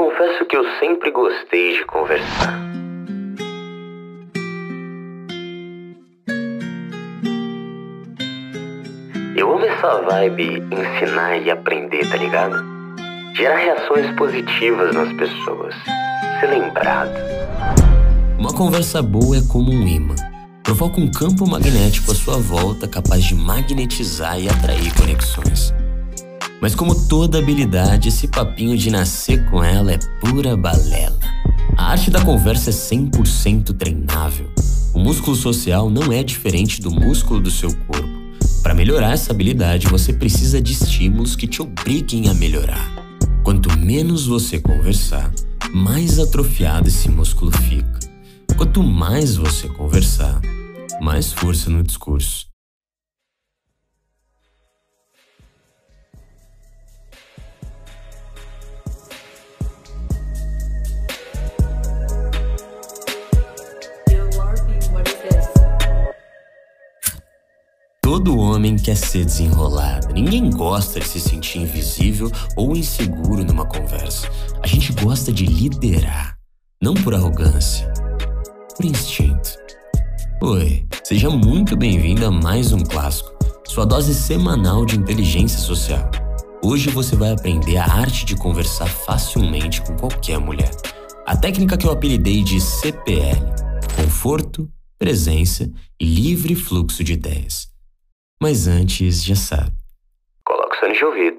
confesso que eu sempre gostei de conversar. Eu amo essa vibe ensinar e aprender, tá ligado? Gerar reações positivas nas pessoas. Ser lembrado. Uma conversa boa é como um imã. Provoca um campo magnético à sua volta capaz de magnetizar e atrair conexões. Mas como toda habilidade, esse papinho de nascer com ela é pura balela. A arte da conversa é 100% treinável. O músculo social não é diferente do músculo do seu corpo. Para melhorar essa habilidade, você precisa de estímulos que te obriguem a melhorar. Quanto menos você conversar, mais atrofiado esse músculo fica. Quanto mais você conversar, mais força no discurso. Todo homem quer ser desenrolado. Ninguém gosta de se sentir invisível ou inseguro numa conversa. A gente gosta de liderar, não por arrogância, por instinto. Oi, seja muito bem-vindo a mais um clássico, sua dose semanal de inteligência social. Hoje você vai aprender a arte de conversar facilmente com qualquer mulher. A técnica que eu apelidei de CPL: conforto, presença e livre fluxo de ideias. Mas antes, já sabe. Coloque o fone de ouvido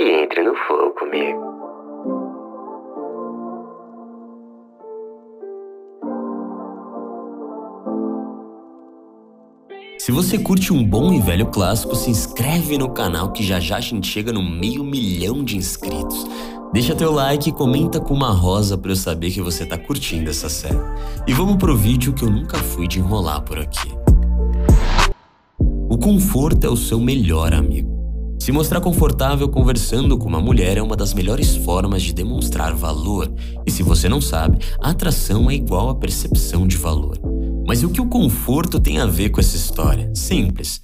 e entre no flow comigo. Se você curte um bom e velho clássico, se inscreve no canal que já já a gente chega no meio milhão de inscritos. Deixa teu like e comenta com uma rosa para eu saber que você tá curtindo essa série. E vamos pro vídeo que eu nunca fui de enrolar por aqui. O conforto é o seu melhor amigo. Se mostrar confortável conversando com uma mulher é uma das melhores formas de demonstrar valor. E se você não sabe, a atração é igual à percepção de valor. Mas o que o conforto tem a ver com essa história? Simples.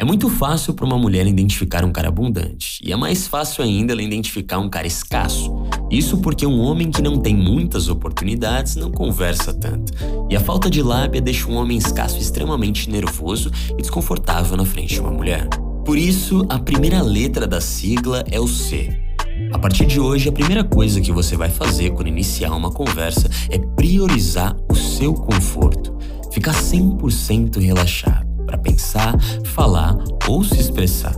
É muito fácil para uma mulher identificar um cara abundante, e é mais fácil ainda ela identificar um cara escasso. Isso porque um homem que não tem muitas oportunidades não conversa tanto, e a falta de lábia deixa um homem escasso extremamente nervoso e desconfortável na frente de uma mulher. Por isso, a primeira letra da sigla é o C. A partir de hoje, a primeira coisa que você vai fazer quando iniciar uma conversa é priorizar o seu conforto. Ficar 100% relaxado para pensar, falar ou se expressar.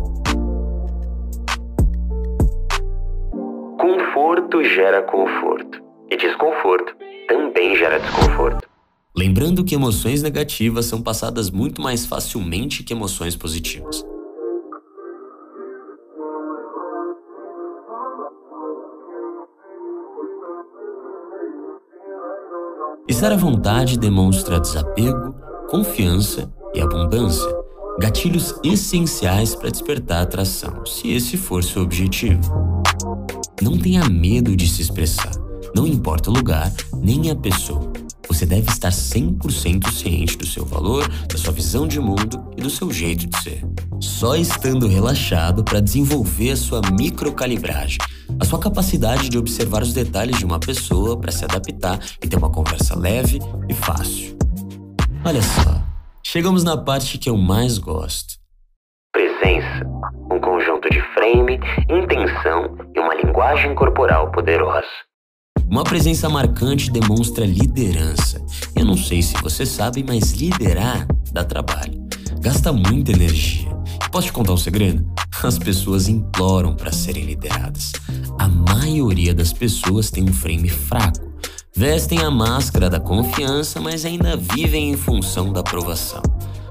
Conforto gera conforto e desconforto também gera desconforto. Lembrando que emoções negativas são passadas muito mais facilmente que emoções positivas. Estar à vontade demonstra desapego, confiança e abundância, gatilhos essenciais para despertar atração, se esse for seu objetivo. Não tenha medo de se expressar, não importa o lugar nem a pessoa. Você deve estar 100% ciente do seu valor, da sua visão de mundo e do seu jeito de ser. Só estando relaxado para desenvolver a sua microcalibragem, a sua capacidade de observar os detalhes de uma pessoa para se adaptar e ter uma conversa leve e fácil. Olha só, chegamos na parte que eu mais gosto. Presença, um conjunto de frame, intenção e uma linguagem corporal poderosa. Uma presença marcante demonstra liderança. Eu não sei se você sabe, mas liderar dá trabalho. Gasta muita energia. Posso te contar um segredo? As pessoas imploram para serem lideradas. A maioria das pessoas tem um frame fraco. Vestem a máscara da confiança, mas ainda vivem em função da aprovação.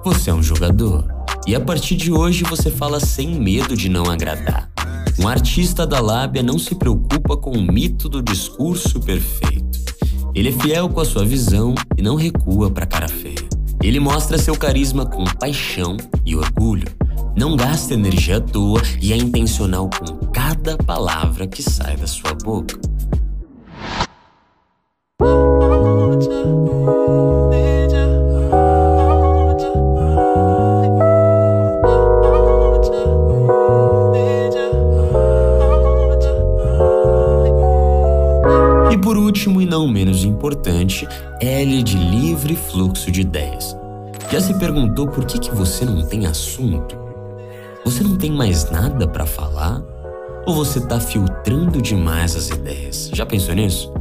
Você é um jogador. E a partir de hoje você fala sem medo de não agradar. Um artista da lábia não se preocupa com o mito do discurso perfeito. Ele é fiel com a sua visão e não recua para cara feia. Ele mostra seu carisma com paixão e orgulho. Não gasta energia à toa e é intencional com cada palavra que sai da sua boca. E por último e não menos importante, L de livre fluxo de ideias. Já se perguntou por que, que você não tem assunto? Você não tem mais nada para falar? Ou você está filtrando demais as ideias? Já pensou nisso?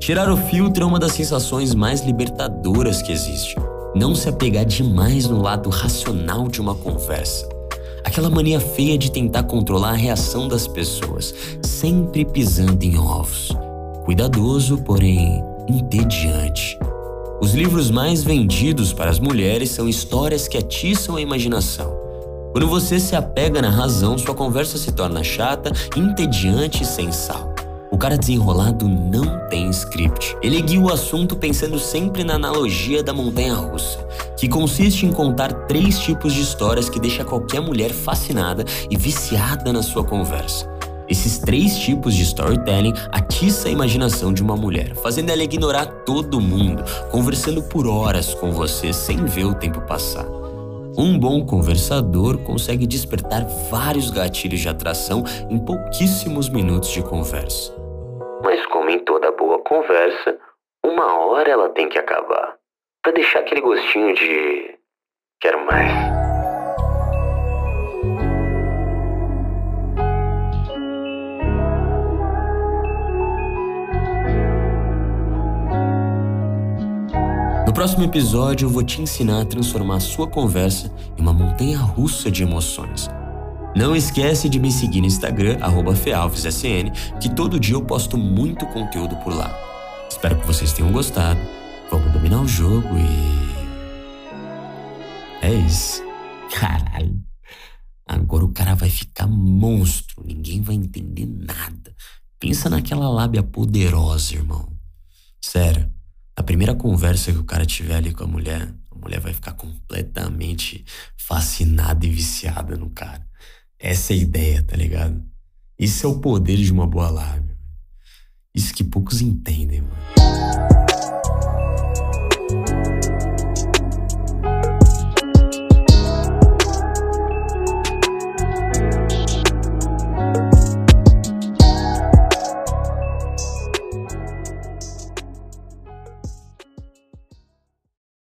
Tirar o filtro é uma das sensações mais libertadoras que existe. Não se apegar demais no lado racional de uma conversa. Aquela mania feia de tentar controlar a reação das pessoas, sempre pisando em ovos. Cuidadoso, porém entediante. Os livros mais vendidos para as mulheres são histórias que atiçam a imaginação. Quando você se apega na razão, sua conversa se torna chata, entediante e sem sal. O cara desenrolado não tem script. Ele guia o assunto pensando sempre na analogia da montanha russa, que consiste em contar três tipos de histórias que deixa qualquer mulher fascinada e viciada na sua conversa. Esses três tipos de storytelling atiça a imaginação de uma mulher, fazendo ela ignorar todo mundo, conversando por horas com você sem ver o tempo passar. Um bom conversador consegue despertar vários gatilhos de atração em pouquíssimos minutos de conversa. Mas como em toda boa conversa, uma hora ela tem que acabar. Pra deixar aquele gostinho de. quero mais. Próximo episódio, eu vou te ensinar a transformar a sua conversa em uma montanha russa de emoções. Não esquece de me seguir no Instagram, fealvessn, que todo dia eu posto muito conteúdo por lá. Espero que vocês tenham gostado. Vamos dominar o jogo e. É isso. Caralho. Agora o cara vai ficar monstro, ninguém vai entender nada. Pensa naquela lábia poderosa, irmão. Sério, a primeira conversa que o cara tiver ali com a mulher, a mulher vai ficar completamente fascinada e viciada no cara. Essa é a ideia, tá ligado? Isso é o poder de uma boa lábia. Isso que poucos entendem, mano.